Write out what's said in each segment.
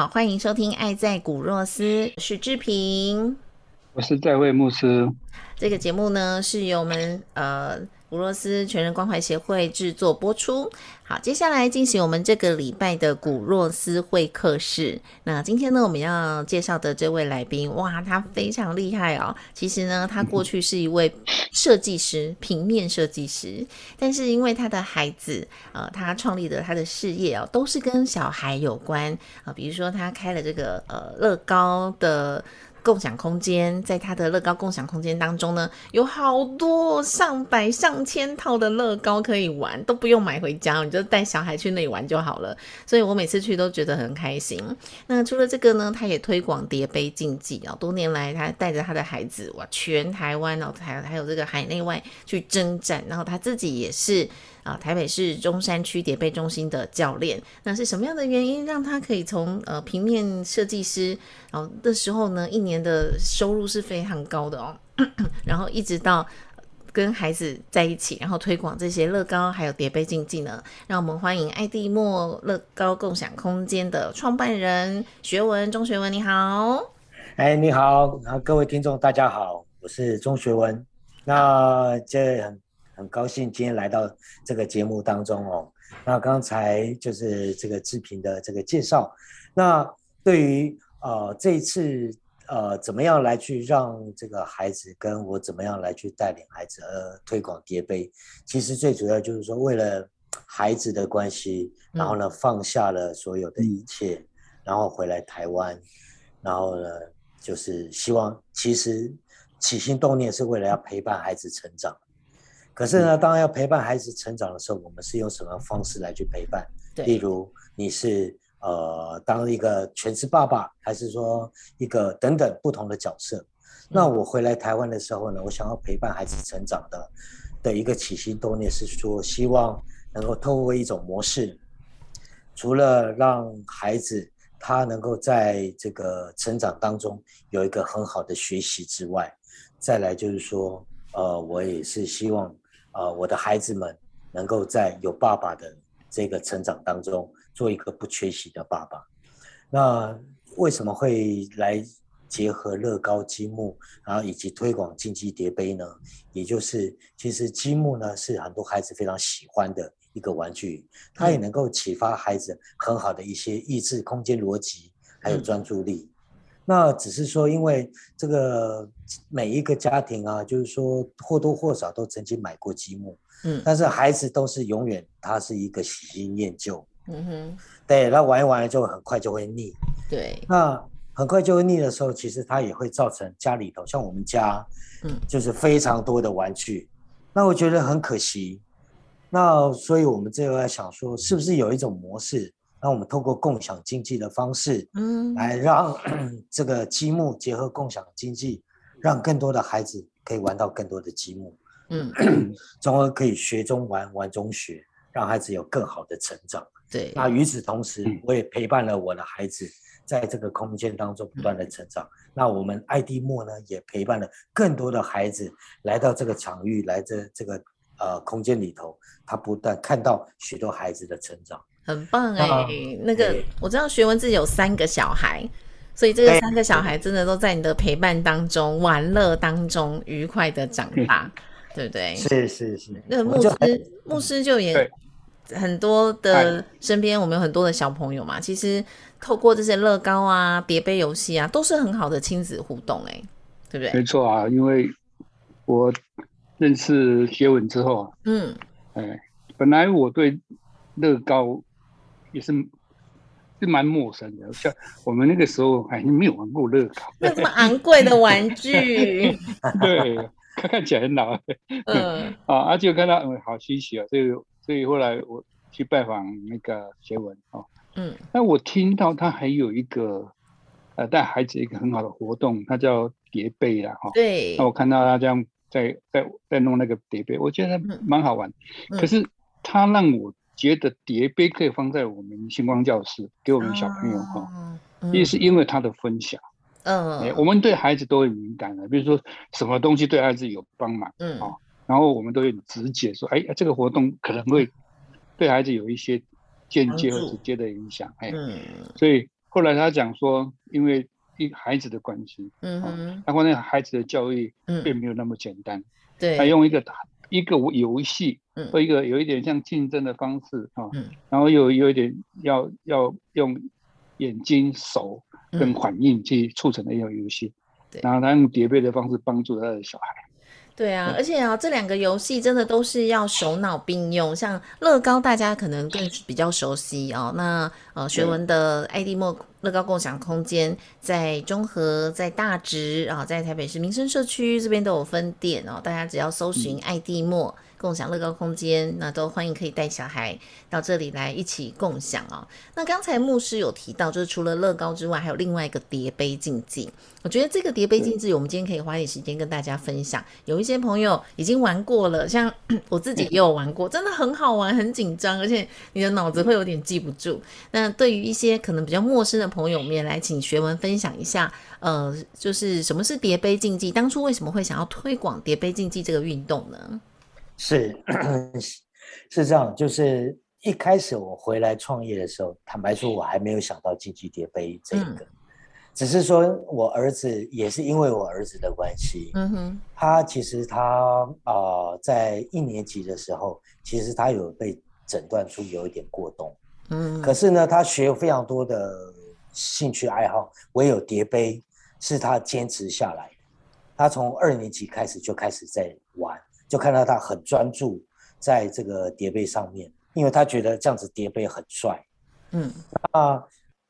好，欢迎收听《爱在古若斯》，是志平，我是在位牧师。这个节目呢，是由我们呃古若斯全人关怀协会制作播出。好，接下来进行我们这个礼拜的古若斯会客室。那今天呢，我们要介绍的这位来宾，哇，他非常厉害哦。其实呢，他过去是一位设计师，平面设计师。但是因为他的孩子，呃，他创立的他的事业哦，都是跟小孩有关啊。比如说，他开了这个呃乐高的。共享空间，在他的乐高共享空间当中呢，有好多上百上千套的乐高可以玩，都不用买回家，你就带小孩去那里玩就好了。所以我每次去都觉得很开心。那除了这个呢，他也推广叠杯竞技啊，多年来他带着他的孩子哇，全台湾哦，还还有这个海内外去征战，然后他自己也是。啊，台北市中山区叠贝中心的教练，那是什么样的原因让他可以从呃平面设计师，然后的时候呢，一年的收入是非常高的哦，然后一直到跟孩子在一起，然后推广这些乐高还有叠杯竞技呢？让我们欢迎爱蒂莫乐高共享空间的创办人学文钟学文，你好。哎，你好，啊，各位听众大家好，我是钟学文。那这很。很高兴今天来到这个节目当中哦。那刚才就是这个志平的这个介绍。那对于呃这一次呃怎么样来去让这个孩子跟我怎么样来去带领孩子呃推广叠杯，其实最主要就是说为了孩子的关系，然后呢放下了所有的一切，然后回来台湾，然后呢就是希望其实起心动念是为了要陪伴孩子成长。可是呢，当然要陪伴孩子成长的时候，我们是用什么方式来去陪伴？例如你是呃当一个全职爸爸，还是说一个等等不同的角色？那我回来台湾的时候呢，我想要陪伴孩子成长的的一个起心动念是说，希望能够透过一种模式，除了让孩子他能够在这个成长当中有一个很好的学习之外，再来就是说，呃，我也是希望。呃，我的孩子们能够在有爸爸的这个成长当中，做一个不缺席的爸爸。那为什么会来结合乐高积木，然后以及推广竞技叠杯呢？也就是，其实积木呢是很多孩子非常喜欢的一个玩具，它也能够启发孩子很好的一些意志、空间逻辑，还有专注力。那只是说，因为这个每一个家庭啊，就是说或多或少都曾经买过积木，嗯，但是孩子都是永远他是一个喜新厌旧，嗯哼，对，那玩一玩就很快就会腻，对，那很快就会腻的时候，其实它也会造成家里头，像我们家，嗯，就是非常多的玩具，那我觉得很可惜，那所以我们这个在想说，是不是有一种模式？那我们透过共享经济的方式，嗯，来让 这个积木结合共享经济，让更多的孩子可以玩到更多的积木，嗯，从而可以学中玩，玩中学，让孩子有更好的成长。对，那与此同时，我也陪伴了我的孩子在这个空间当中不断的成长。那我们爱迪莫呢，也陪伴了更多的孩子来到这个场域，来这这个呃空间里头，他不断看到许多孩子的成长。很棒哎，那个我知道学文自己有三个小孩，所以这个三个小孩真的都在你的陪伴当中、玩乐当中愉快的长大，对不对？是是是。那牧师牧师就也很多的身边，我们有很多的小朋友嘛，其实透过这些乐高啊、叠杯游戏啊，都是很好的亲子互动，哎，对不对？没错啊，因为我认识学文之后，嗯。哎，本来我对乐高也是是蛮陌生的，像我们那个时候还没有玩过乐高，那这么昂贵的玩具，对，看看起来很老，嗯。啊，啊就看到嗯好稀奇啊，所以所以后来我去拜访那个学文哦，嗯。那我听到他还有一个呃带孩子一个很好的活动，他叫叠杯啦哈，对。那，我看到他这样在在在弄那个叠杯，我觉得嗯。蛮好玩。嗯。可是他让我觉得叠杯可以放在我们星光教室给我们小朋友哈，哦，也是因为他的分享。嗯哎，我们对孩子都很敏感的，比如说什么东西对孩子有帮忙，嗯哦然后我们都会直接说，哎，这个活动可能会对孩子有一些间接或帮助直接的影响。哎，嗯所以后来他讲说，因为一孩子的关系，嗯哼他发现孩子的教育嗯，并没有那么简单。对，他用一个一个游戏嗯。或一个有一点像竞争的方式啊，嗯。然后有有一点要要用眼睛、手跟嗯反应去促成的一种游戏对，然后他用叠被的方式帮助他的小孩。对啊，而且啊，这两个游戏真的都是要手脑并用。像乐高，大家可能更比较熟悉哦。那呃，学文的爱迪莫乐高共享空间在中和、在大直啊，在台北市民生社区这边都有分店哦。大家只要搜寻爱迪莫共享乐高空间，那都欢迎可以带小孩到这里来一起共享哦。那刚才牧师有提到，就是除了乐高之外，还有另外一个叠杯竞技。我觉得这个叠杯竞技，我们今天可以花点时间跟大家分享。有一些朋友已经玩过了，像 我自己也有玩过，真的很好玩，很紧张，而且你的脑子会有点记不住。那对于一些可能比较陌生的朋友，我们也来请学文分享一下，呃，就是什么是叠杯竞技？当初为什么会想要推广叠杯竞技这个运动呢？是 是这样，就是一开始我回来创业的时候，坦白说，我还没有想到竞技叠杯这一个，只是说我儿子也是因为我儿子的关系，嗯哼，他其实他啊、呃在一年级的时候，其实他有被诊断出有一点过动，嗯，可是呢，他学非常多的兴趣爱好，唯有叠杯是他坚持下来的。他从二年级开始就开始在玩，就看到他很专注在这个叠杯上面，因为他觉得这样子叠杯很帅。嗯那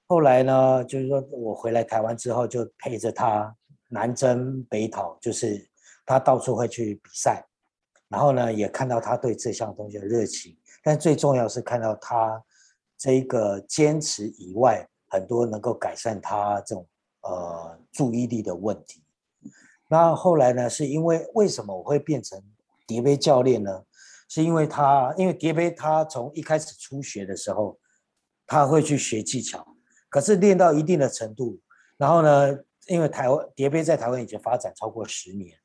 后来呢，就是说我回来台湾之后，就陪着他南征北讨，就是他到处会去比赛，然后呢，也看到他对这项东西的热情，但最重要是看到他这一个坚持以外，很多能够改善他这种呃注意力的问题。那后来呢，是因为为什么我会变成蝶杯教练呢？是因为他，因为蝶杯他从一开始初学的时候，他会去学技巧，可是练到一定的程度，然后呢，因为台湾蝶杯在台湾已经发展超过十年，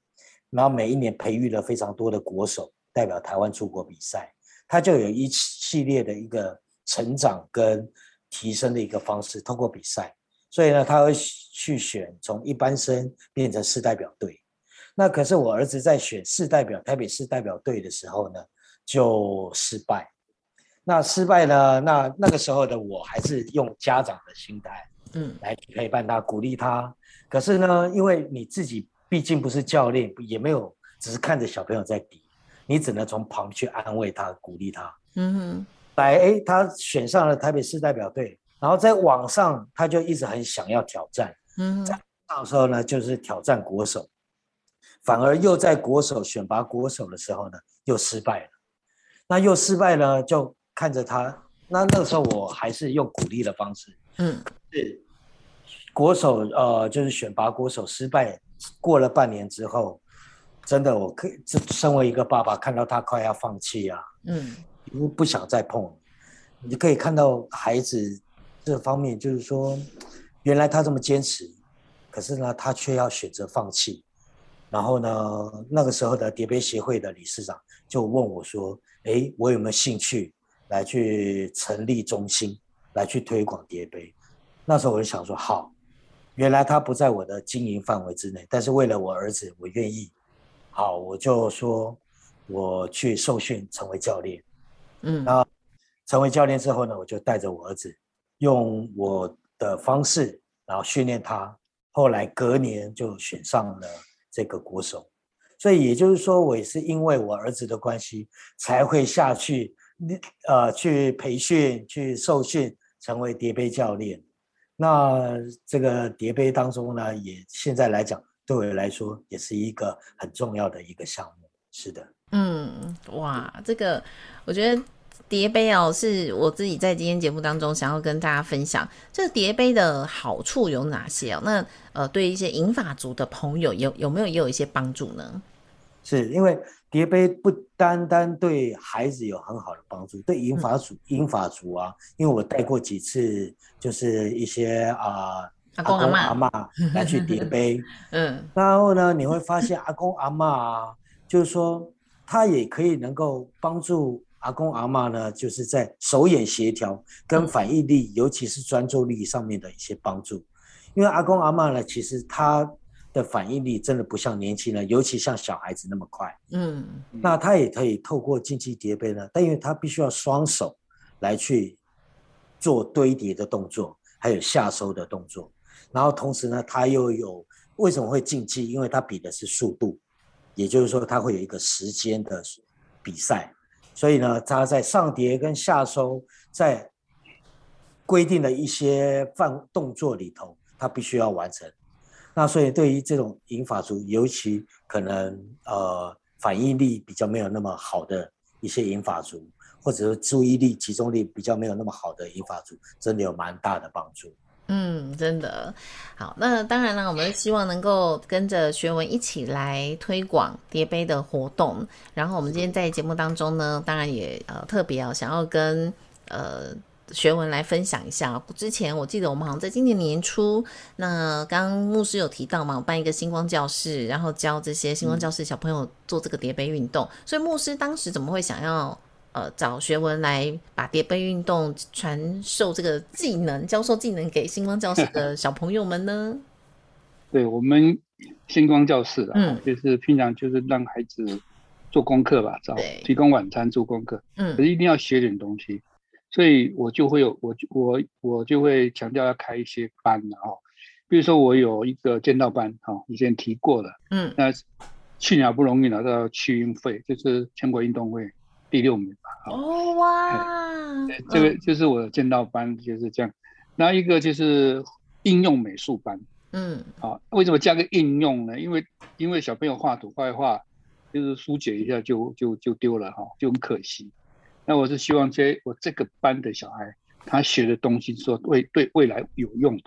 然后每一年培育了非常多的国手代表台湾出国比赛，他就有一系列的一个成长跟提升的一个方式，通过比赛，所以呢，他会去选从一般生变成市代表队。那可是我儿子在选市代表台北市代表队的时候呢，就失败。那失败呢？那那个时候的我还是用家长的心态嗯来陪伴他、鼓励他。可是呢，因为你自己毕竟不是教练，也没有只是看着小朋友在比，你只能从旁去安慰他、鼓励他。嗯哼，来，哎，他选上了台北市代表队，然后在网上他就一直很想要挑战。嗯哼，到时候呢，就是挑战国手，反而又在国手选拔国手的时候呢，又失败了。那又失败了，就看着他。那那个时候我还是用鼓励的方式，嗯是国手呃，就是选拔国手失败，过了半年之后，真的我可以，这身为一个爸爸，看到他快要放弃啊，嗯不不想再碰，你就可以看到孩子这方面，就是说，原来他这么坚持，可是呢，他却要选择放弃。然后呢，那个时候的叠杯协会的理事长就问我说：“诶，我有没有兴趣来去成立中心，来去推广叠杯？”那时候我就想说，好，原来他不在我的经营范围之内，但是为了我儿子，我愿意。好，我就说我去受训成为教练。嗯那成为教练之后呢，我就带着我儿子，用我的方式，然后训练他。后来隔年就选上了这个国手，所以也就是说，我也是因为我儿子的关系，才会下去呃去培训、去受训，成为叠杯教练。那这个叠杯当中呢，也现在来讲，对我来说也是一个很重要的一个项目。是的，嗯，哇，这个我觉得。叠杯哦，是我自己在今天节目当中想要跟大家分享，这个叠杯的好处有哪些哦？那呃，对一些银发族的朋友有有没有也有一些帮助呢？是因为叠杯不单单对孩子有很好的帮助，对银发族银发族啊，因为我带过几次，就是一些啊阿公阿妈来去叠杯，嗯，然后呢，你会发现阿公阿妈啊，就是说他也可以能够帮助。阿公阿妈呢，就是在手眼协调跟反应力，尤其是专注力上面的一些帮助。因为阿公阿妈呢，其实他的反应力真的不像年轻人，尤其像小孩子那么快。嗯，那他也可以透过竞技叠杯呢，但因为他必须要双手来去做堆叠的动作，还有下收的动作。然后同时呢，他又有为什么会竞技？因为他比的是速度，也就是说他会有一个时间的比赛。所以呢，他在上叠跟下收，在规定的一些范动作里头，他必须要完成。那所以对于这种银发族，尤其可能呃反应力比较没有那么好的一些银发族，或者是注意力集中力比较没有那么好的银发族，真的有蛮大的帮助。嗯，真的好。那当然了，我们希望能够跟着学文一起来推广叠杯的活动。然后我们今天在节目当中呢，当然也呃特别啊，想要跟呃学文来分享一下。之前我记得我们好像在今年年初，那刚刚牧师有提到嘛，我办一个星光教室，然后教这些星光教室小朋友做这个叠杯运动。所以牧师当时怎么会想要？呃，找学文来把叠杯运动传授这个技能，教授技能给星光教室的小朋友们呢？对我们星光教室啊，就是平常就是让孩子做功课吧，找提供晚餐做功课，嗯，可是一定要学点东西，所以我就会有我我我就会强调要开一些班的哦，比如说我有一个剑道班，哈，以前提过了，嗯，那去年不容易拿到区运费，就是全国运动会。第六名吧。哦哇，这个就是我的剑道班就是这样。那一个就是应用美术班。嗯，啊，为什么加个应用呢？因为因为小朋友画图画一画，就是疏解一下就就就丢了哈，就很可惜。那我是希望这我这个班的小孩，他学的东西说未对未来有用的。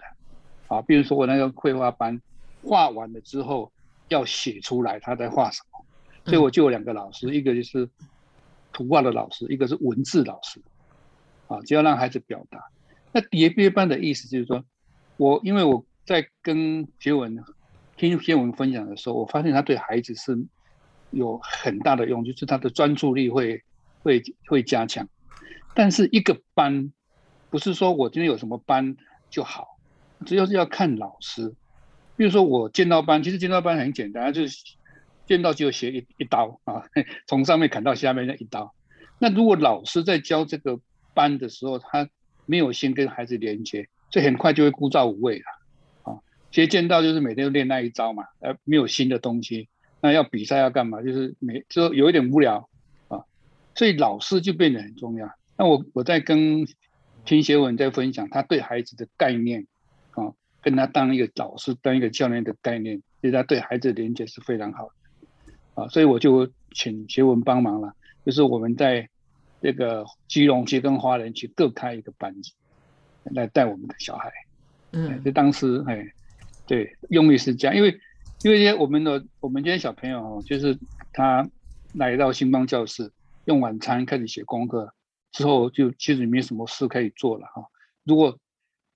啊，比如说我那个绘画班，画完了之后要写出来他在画什么，所以我就有两个老师，一个就是。图画的老师，一个是文字老师，啊，就要让孩子表达。那叠杯班的意思就是说，我因为我在跟学文听学文分享的时候，我发现他对孩子是有很大的用，就是他的专注力会会会加强。但是一个班不是说我今天有什么班就好，主要是要看老师。比如说我剑道班，其实剑道班很简单，就是。剑道就学一一刀啊，从上面砍到下面那一刀。那如果老师在教这个班的时候，他没有先跟孩子连接，所以很快就会枯燥无味了。啊，学剑道就是每天都练那一招嘛，呃，没有新的东西。那要比赛要干嘛？就是每就有一点无聊啊，所以老师就变得很重要。那我我在跟听学文在分享他对孩子的概念啊，跟他当一个老师、当一个教练的概念，其实他对孩子的连接是非常好的。啊，所以我就请学文帮忙了，就是我们在这个基隆区跟花莲区各开一个班级，来带我们的小孩。嗯，就当时哎，对，用意是这样，因为因为我们的我们这些小朋友哦，就是他来到星光教室用晚餐开始写功课之后，就其实没什么事可以做了哈。如果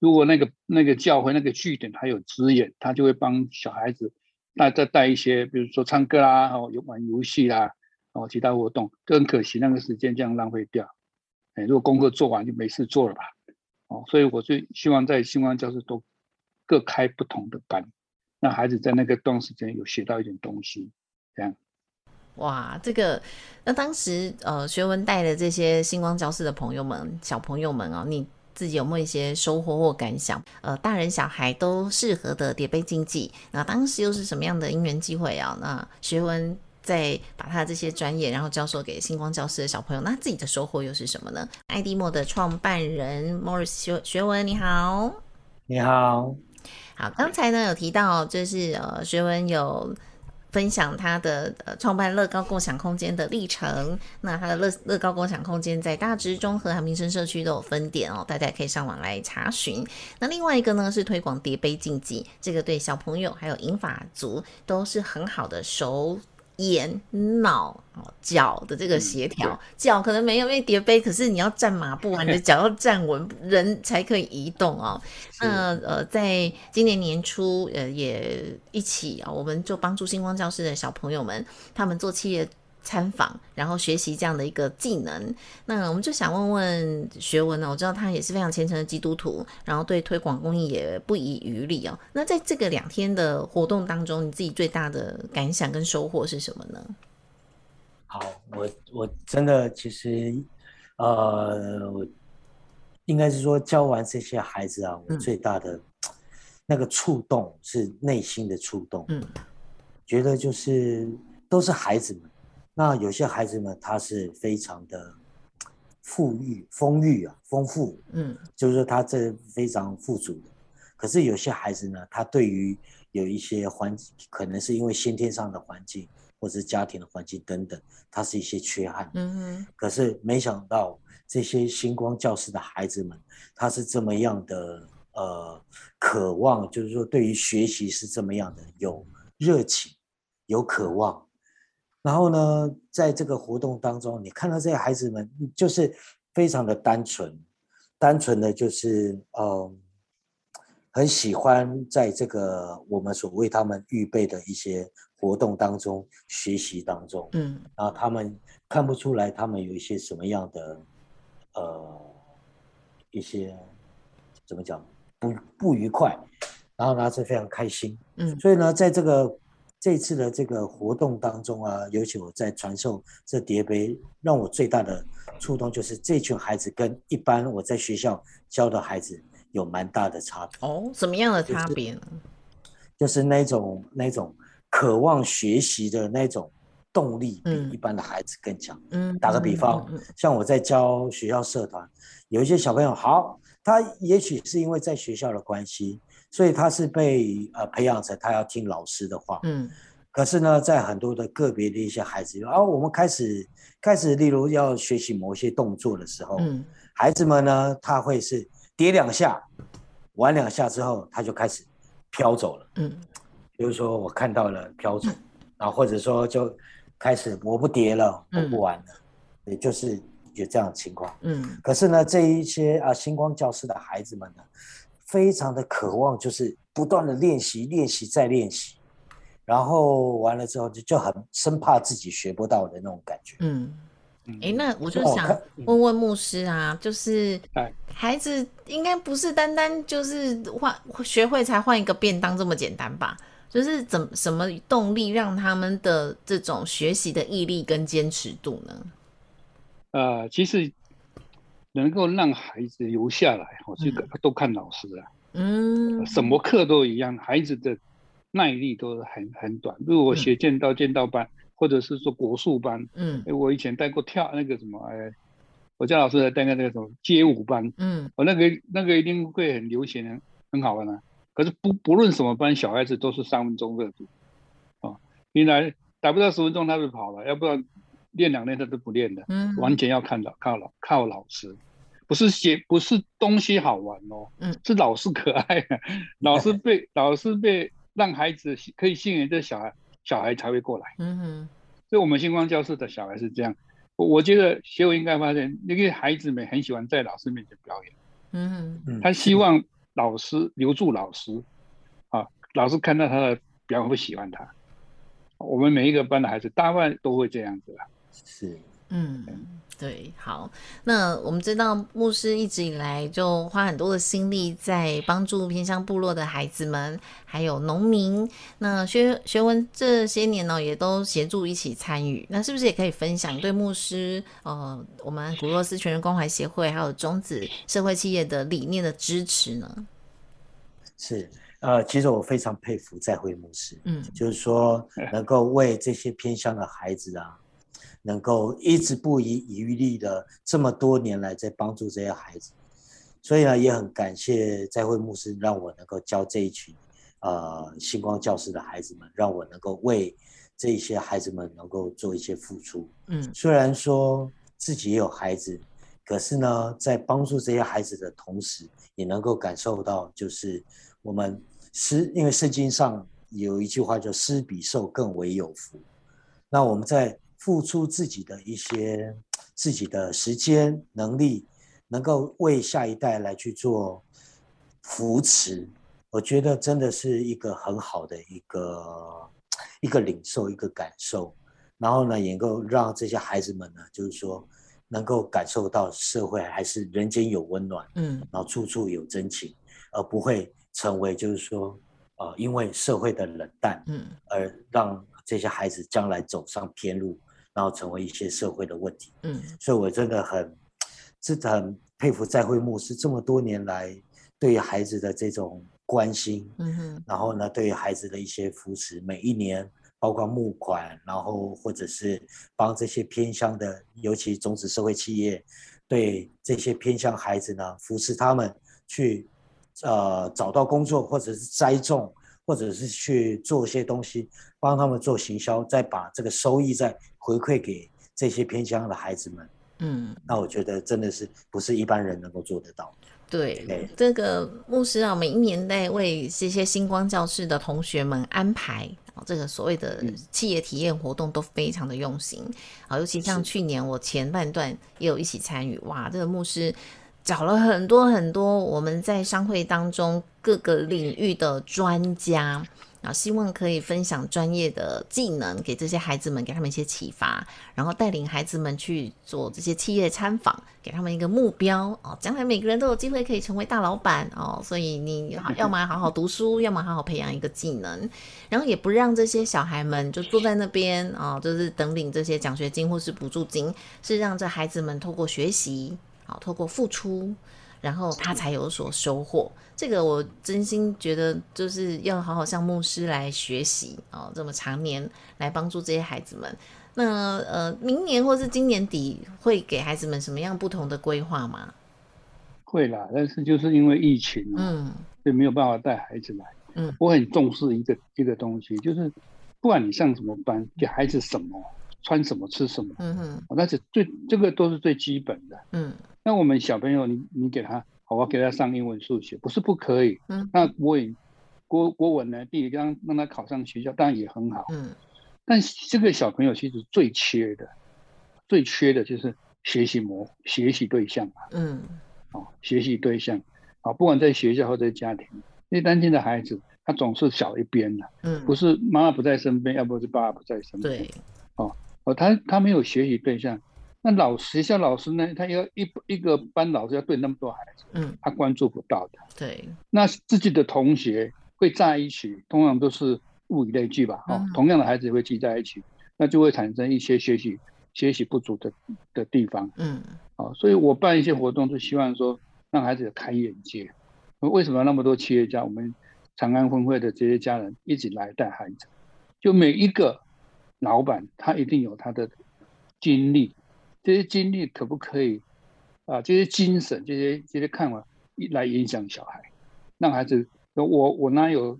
如果那个那个教会那个据点还有资源，他就会帮小孩子。那再带一些，比如说唱歌啦，哦，玩游戏啦，哦，其他活动，就很可惜那个时间这样浪费掉。哎，如果功课做完就没事做了吧？哦，所以我就希望在星光教室都各开不同的班，让孩子在那个段时间有学到一点东西，这样。哇，这个那当时呃，学文带的这些星光教室的朋友们、小朋友们哦，你自己有没有一些收获或感想？呃，大人小孩都适合的叠杯竞技，那当时又是什么样的因缘机会啊？那学文在把他的这些专业，然后教授给星光教室的小朋友，那自己的收获又是什么呢？爱迪莫的创办人 Morris 学学文，你好，你好，好，刚才呢有提到，就是呃，学文有。分享他的呃创办乐高共享空间的历程。那他的乐乐高共享空间在大直中和和民生社区都有分店哦，大家可以上网来查询。那另外一个呢是推广叠杯竞技，这个对小朋友还有银发族都是很好的手。眼脑脚的这个协调，脚可能没有，因为叠杯，可是你要站马步啊，你的脚要站稳，人才可以移动哦。那呃，在今年年初，呃，也一起啊，我们就帮助星光教室的小朋友们，他们做企业。参访，然后学习这样的一个技能。那我们就想问问学文呢？我知道他也是非常虔诚的基督徒，然后对推广公益也不遗余力哦。那在这个两天的活动当中，你自己最大的感想跟收获是什么呢？好，我我真的其实呃，应该是说教完这些孩子啊，我最大的那个触动是内心的触动。嗯，觉得就是都是孩子们。那有些孩子们，他是非常的富裕、丰裕啊，丰富，嗯，就是说他这非常富足的。可是有些孩子呢，他对于有一些环，可能是因为先天上的环境，或者是家庭的环境等等，他是一些缺憾。嗯哼。可是没想到这些星光教室的孩子们，他是这么样的呃渴望，就是说对于学习是这么样的有热情、有渴望。然后呢，在这个活动当中，你看到这些孩子们就是非常的单纯，单纯的就是嗯，很喜欢在这个我们所为他们预备的一些活动当中学习当中，嗯，然后他们看不出来他们有一些什么样的呃一些怎么讲不不愉快，然后呢是非常开心，嗯，所以呢，在这个。这次的这个活动当中啊，尤其我在传授这叠杯，让我最大的触动就是这群孩子跟一般我在学校教的孩子有蛮大的差别。哦，什么样的差别呢？就是那种那种渴望学习的那种动力，比一般的孩子更强。嗯，打个比方，像我在教学校社团，有一些小朋友，好，他也许是因为在学校的关系。所以他是被呃培养成他要听老师的话，嗯，可是呢，在很多的个别的一些孩子，啊，我们开始开始，例如要学习某些动作的时候，嗯，孩子们呢，他会是跌两下，玩两下之后，他就开始飘走了，嗯，比如说我看到了飘走，然后或者说就开始我不叠了，我不玩了，也就是有这样的情况，嗯，可是呢，这一些啊星光教室的孩子们呢。非常的渴望，就是不断的练习，练习再练习，然后完了之后就就很生怕自己学不到的那种感觉。嗯，哎，那我就想问问牧师啊，就是孩子应该不是单单就是换学会才换一个便当这么简单吧？就是怎什么动力让他们的这种学习的毅力跟坚持度呢？呃，其实。能够让孩子留下来，我这个都看老师了。嗯，什么课都一样，孩子的耐力都是很很短。如果我学剑道、剑道班，或者是说国术班，嗯，我以前带过跳那个什么，哎，我叫老师来带个那个什么街舞班，嗯，我那个那个一定会很流行，很好玩的。可是不不论什么班，小孩子都是三分钟热度，啊，原来打不到十分钟他就跑了，要不然。练两练他都不练的，嗯，完全要看老靠老靠老师，不是写不是东西好玩哦，嗯，是老师可爱，老师被老师被让孩子可以信任这小孩，小孩才会过来，嗯哼，所以我们星光教室的小孩是这样，我我觉得学友应该发现，那个孩子们很喜欢在老师面前表演，嗯哼，他希望老师留住老师，啊，老师看到他的表演会喜欢他，我们每一个班的孩子大半都会这样子。是，嗯，对，好。那我们知道牧师一直以来就花很多的心力在帮助偏乡部落的孩子们，还有农民。那学学文这些年呢，也都协助一起参与。那是不是也可以分享对牧师呃，我们古洛斯全人关怀协会还有中子社会企业的理念的支持呢？是，呃，其实我非常佩服在会牧师，嗯，就是说能够为这些偏乡的孩子啊。能够一直不遗余力的这么多年来在帮助这些孩子，所以呢也很感谢在会牧师让我能够教这一群呃星光教室的孩子们，让我能够为这些孩子们能够做一些付出。嗯，虽然说自己也有孩子，可是呢在帮助这些孩子的同时，也能够感受到就是我们施，因为圣经上有一句话叫“施比受更为有福”，那我们在。付出自己的一些自己的时间能力，能够为下一代来去做扶持，我觉得真的是一个很好的一个一个领受一个感受。然后呢，也能够让这些孩子们呢，就是说能够感受到社会还是人间有温暖，嗯，然后处处有真情，而不会成为就是说呃，因为社会的冷淡，嗯，而让这些孩子将来走上偏路。然后成为一些社会的问题，嗯，所以我真的很，真的很佩服在会牧师这么多年来对于孩子的这种关心，嗯哼，然后呢，对于孩子的一些扶持，每一年包括募款，然后或者是帮这些偏乡的，尤其种子社会企业，对这些偏乡孩子呢，扶持他们去，呃，找到工作，或者是栽种。或者是去做一些东西，帮他们做行销，再把这个收益再回馈给这些偏乡的孩子们。嗯，那我觉得真的是不是一般人能够做得到。对，这个牧师啊，每一年在为这些星光教室的同学们安排啊，这个所谓的企业体验活动都非常的用心啊，尤其像去年我前半段也有一起参与，哇，这个牧师。找了很多很多我们在商会当中各个领域的专家啊，希望可以分享专业的技能给这些孩子们，给他们一些启发，然后带领孩子们去做这些企业参访，给他们一个目标哦，将来每个人都有机会可以成为大老板哦，所以你要么好好读书，要么好好培养一个技能，然后也不让这些小孩们就坐在那边啊，就是等领这些奖学金或是补助金，是让这孩子们透过学习。好，透过付出，然后他才有所收获。这个我真心觉得，就是要好好向牧师来学习哦，这么常年来帮助这些孩子们。那呃，明年或是今年底会给孩子们什么样不同的规划吗？会啦，但是就是因为疫情，嗯，就没有办法带孩子来。嗯，我很重视一个一个东西，就是不管你上什么班，给孩子什么，穿什么，吃什么，嗯哼，那是最这个都是最基本的，嗯。那我们小朋友，你你给他，好好给他上英文、数学，不是不可以。嗯。那国语、国国文呢？地理，让让他考上学校，当然也很好。嗯。但这个小朋友其实最缺的，最缺的就是学习模、学习对象嗯。哦，学习对象，啊，不管在学校或者家庭，因为单亲的孩子，他总是小一边的。嗯。不是妈妈不在身边，要不是爸爸不在身边。对。哦哦，他他没有学习对象。那老学校老师呢？他要一一个班老师要对那么多孩子，嗯，他关注不到的。对，那自己的同学会在一起，通常都是物以类聚吧，哦，同样的孩子会聚在一起，那就会产生一些学习学习不足的的地方，嗯，好，所以我办一些活动，就希望说让孩子开眼界。为什么那么多企业家，我们长安分会的这些家人一起来带孩子？就每一个老板，他一定有他的经历。这些经历可不可以啊？这些精神、这些这些看法来影响小孩，让孩子：“我我哪有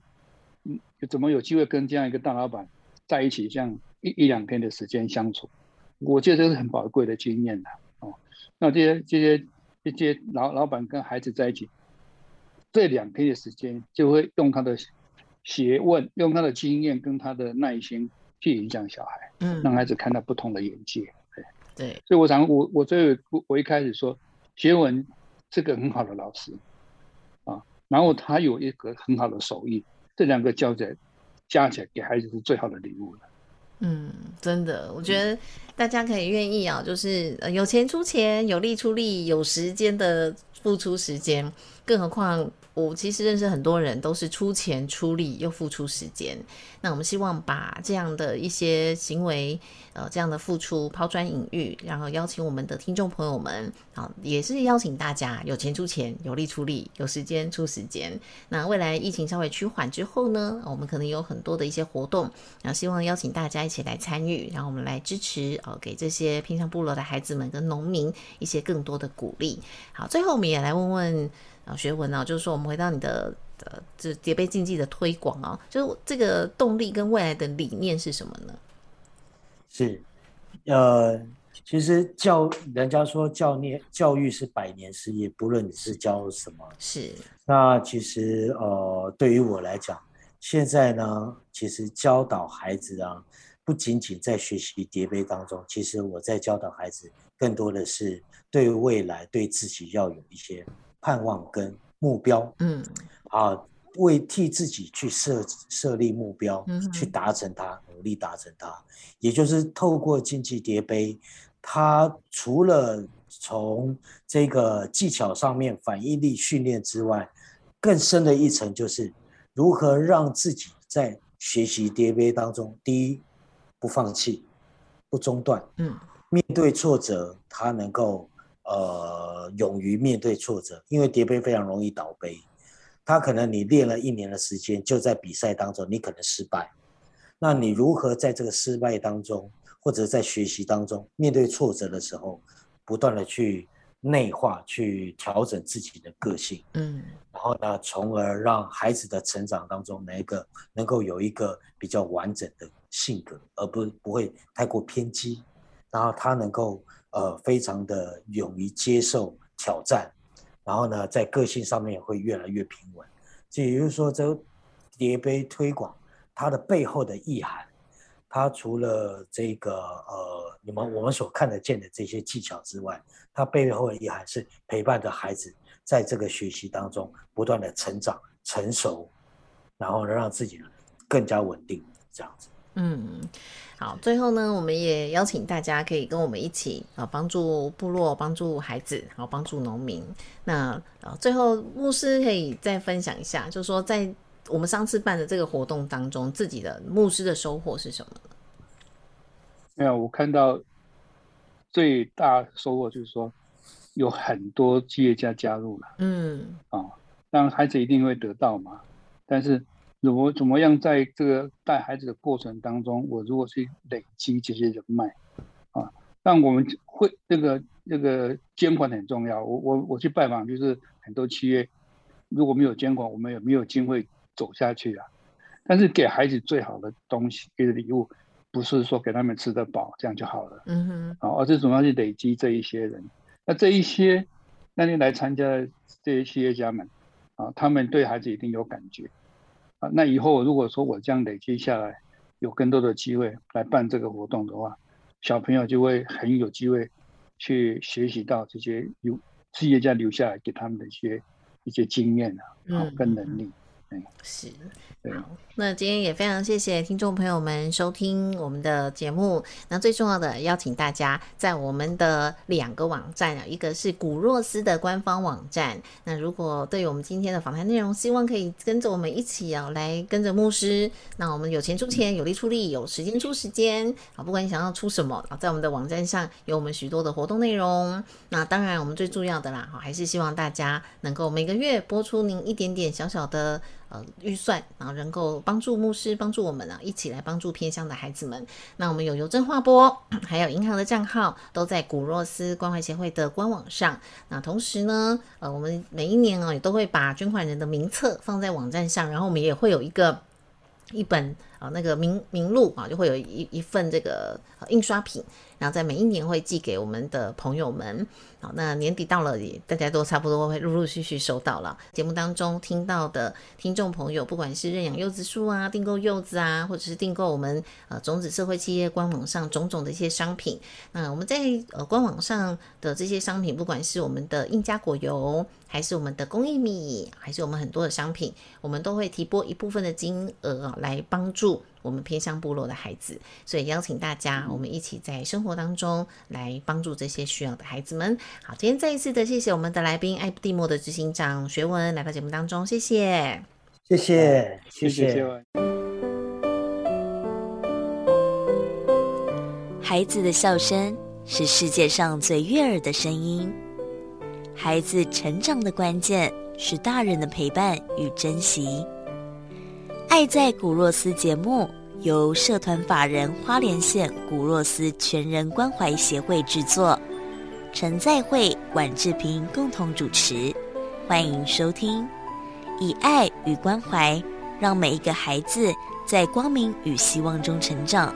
嗯，怎么有机会跟这样一个大老板在一起，这样一一两天的时间相处？我觉得这是很宝贵的经验的哦。那这些这些这些老老板跟孩子在一起，这两天的时间就会用他的学问、用他的经验跟他的耐心去影响小孩，嗯，让孩子看到不同的眼界。”对，所以我想，我我最，我我一开始说，学文是个很好的老师，啊，然后他有一个很好的手艺，这两个加起来，加起来给孩子是最好的礼物了。嗯，真的，我觉得大家可以愿意啊，就是呃有钱出钱，有力出力，有时间的付出时间，更何况。我其实认识很多人，都是出钱出力又付出时间。那我们希望把这样的一些行为，呃，这样的付出抛砖引玉，然后邀请我们的听众朋友们，好，也是邀请大家有钱出钱，有力出力，有时间出时间。那未来疫情稍微趋缓之后呢，我们可能有很多的一些活动，然后希望邀请大家一起来参与，然后我们来支持，呃，给这些偏向部落的孩子们跟农民一些更多的鼓励。好，最后我们也来问问。啊，学文啊，就是说，我们回到你的呃，这叠杯竞技的推广啊，就是这个动力跟未来的理念是什么呢？是，呃，其实教人家说教念教育是百年事业，不论你是教什么，是。那其实呃，对于我来讲，现在呢，其实教导孩子啊，不仅仅在学习叠杯当中，其实我在教导孩子，更多的是对未来对自己要有一些。盼望跟目标，嗯，啊，为替自己去设设立目标，嗯去达成它，努力达成它，也就是透过竞技叠杯，它除了从这个技巧上面反应力训练之外，更深的一层就是如何让自己在学习叠杯当中，第一不放弃，不中断，嗯，面对挫折，他能够。呃，勇于面对挫折，因为叠杯非常容易倒杯。他可能你练了一年的时间，就在比赛当中你可能失败。那你如何在这个失败当中，或者在学习当中面对挫折的时候，不断的去内化、去调整自己的个性？嗯，然后呢，从而让孩子的成长当中，哪一个能够有一个比较完整的性格，而不不会太过偏激，然后他能够。呃，非常的勇于接受挑战，然后呢，在个性上面会越来越平稳。这也就是说，这叠杯推广它的背后的意涵，它除了这个呃，你们我们所看得见的这些技巧之外，它背后的意涵是陪伴着孩子在这个学习当中不断的成长、成熟，然后让自己更加稳定，这样子。嗯。好，最后呢，我们也邀请大家可以跟我们一起啊，帮助部落，帮助孩子，然后帮助农民。那啊，最后牧师可以再分享一下，就是说在我们上次办的这个活动当中，自己的牧师的收获是什么？没有，我看到最大收获就是说有很多企业家加入了。嗯，啊，让孩子一定会得到嘛，但是。怎么怎么样在这个带孩子的过程当中，我如果去累积这些人脉，啊，但我们会这个这个监管很重要。我我我去拜访，就是很多企业如果没有监管，我们也没有机会走下去啊。但是给孩子最好的东西，给的礼物，不是说给他们吃得饱这样就好了，嗯哼，啊，而是总要去累积这一些人。那这一些那天来参加的这些企业家们，啊，他们对孩子一定有感觉。啊，那以后如果说我这样累积下来，有更多的机会来办这个活动的话，小朋友就会很有机会去学习到这些有企业家留下来给他们的一些一些经验啊，跟能力。是，好，那今天也非常谢谢听众朋友们收听我们的节目。那最重要的，邀请大家在我们的两个网站啊，一个是古若斯的官方网站。那如果对于我们今天的访谈内容，希望可以跟着我们一起啊，来跟着牧师。那我们有钱出钱，有力出力，有时间出时间啊。不管你想要出什么啊，在我们的网站上有我们许多的活动内容。那当然，我们最重要的啦，还是希望大家能够每个月播出您一点点小小的。呃，预算，然后能够帮助牧师，帮助我们啊，一起来帮助偏乡的孩子们。那我们有邮政划拨，还有银行的账号，都在古若斯关怀协会的官网上。那同时呢，呃，我们每一年啊，也都会把捐款人的名册放在网站上，然后我们也会有一个一本啊，那个名名录啊，就会有一一份这个印刷品。然后在每一年会寄给我们的朋友们，好，那年底到了，大家都差不多会陆陆续续收到了。节目当中听到的听众朋友，不管是认养柚子树啊、订购柚子啊，或者是订购我们呃种子社会企业官网上种种的一些商品，那我们在呃官网上的这些商品，不管是我们的印加果油，还是我们的公益米，还是我们很多的商品，我们都会提拨一部分的金额啊，来帮助我们偏乡部落的孩子。所以邀请大家，我们一起在生活当中来帮助这些需要的孩子们。好，今天再一次的谢谢我们的来宾爱蒂莫的执行长学文来到节目当中，谢谢，谢谢，谢谢谢。孩子的笑声是世界上最悦耳的声音。孩子成长的关键是大人的陪伴与珍惜。爱在古若斯节目由社团法人花莲县古若斯全人关怀协会制作，陈在慧、管志平共同主持，欢迎收听。以爱与关怀，让每一个孩子在光明与希望中成长。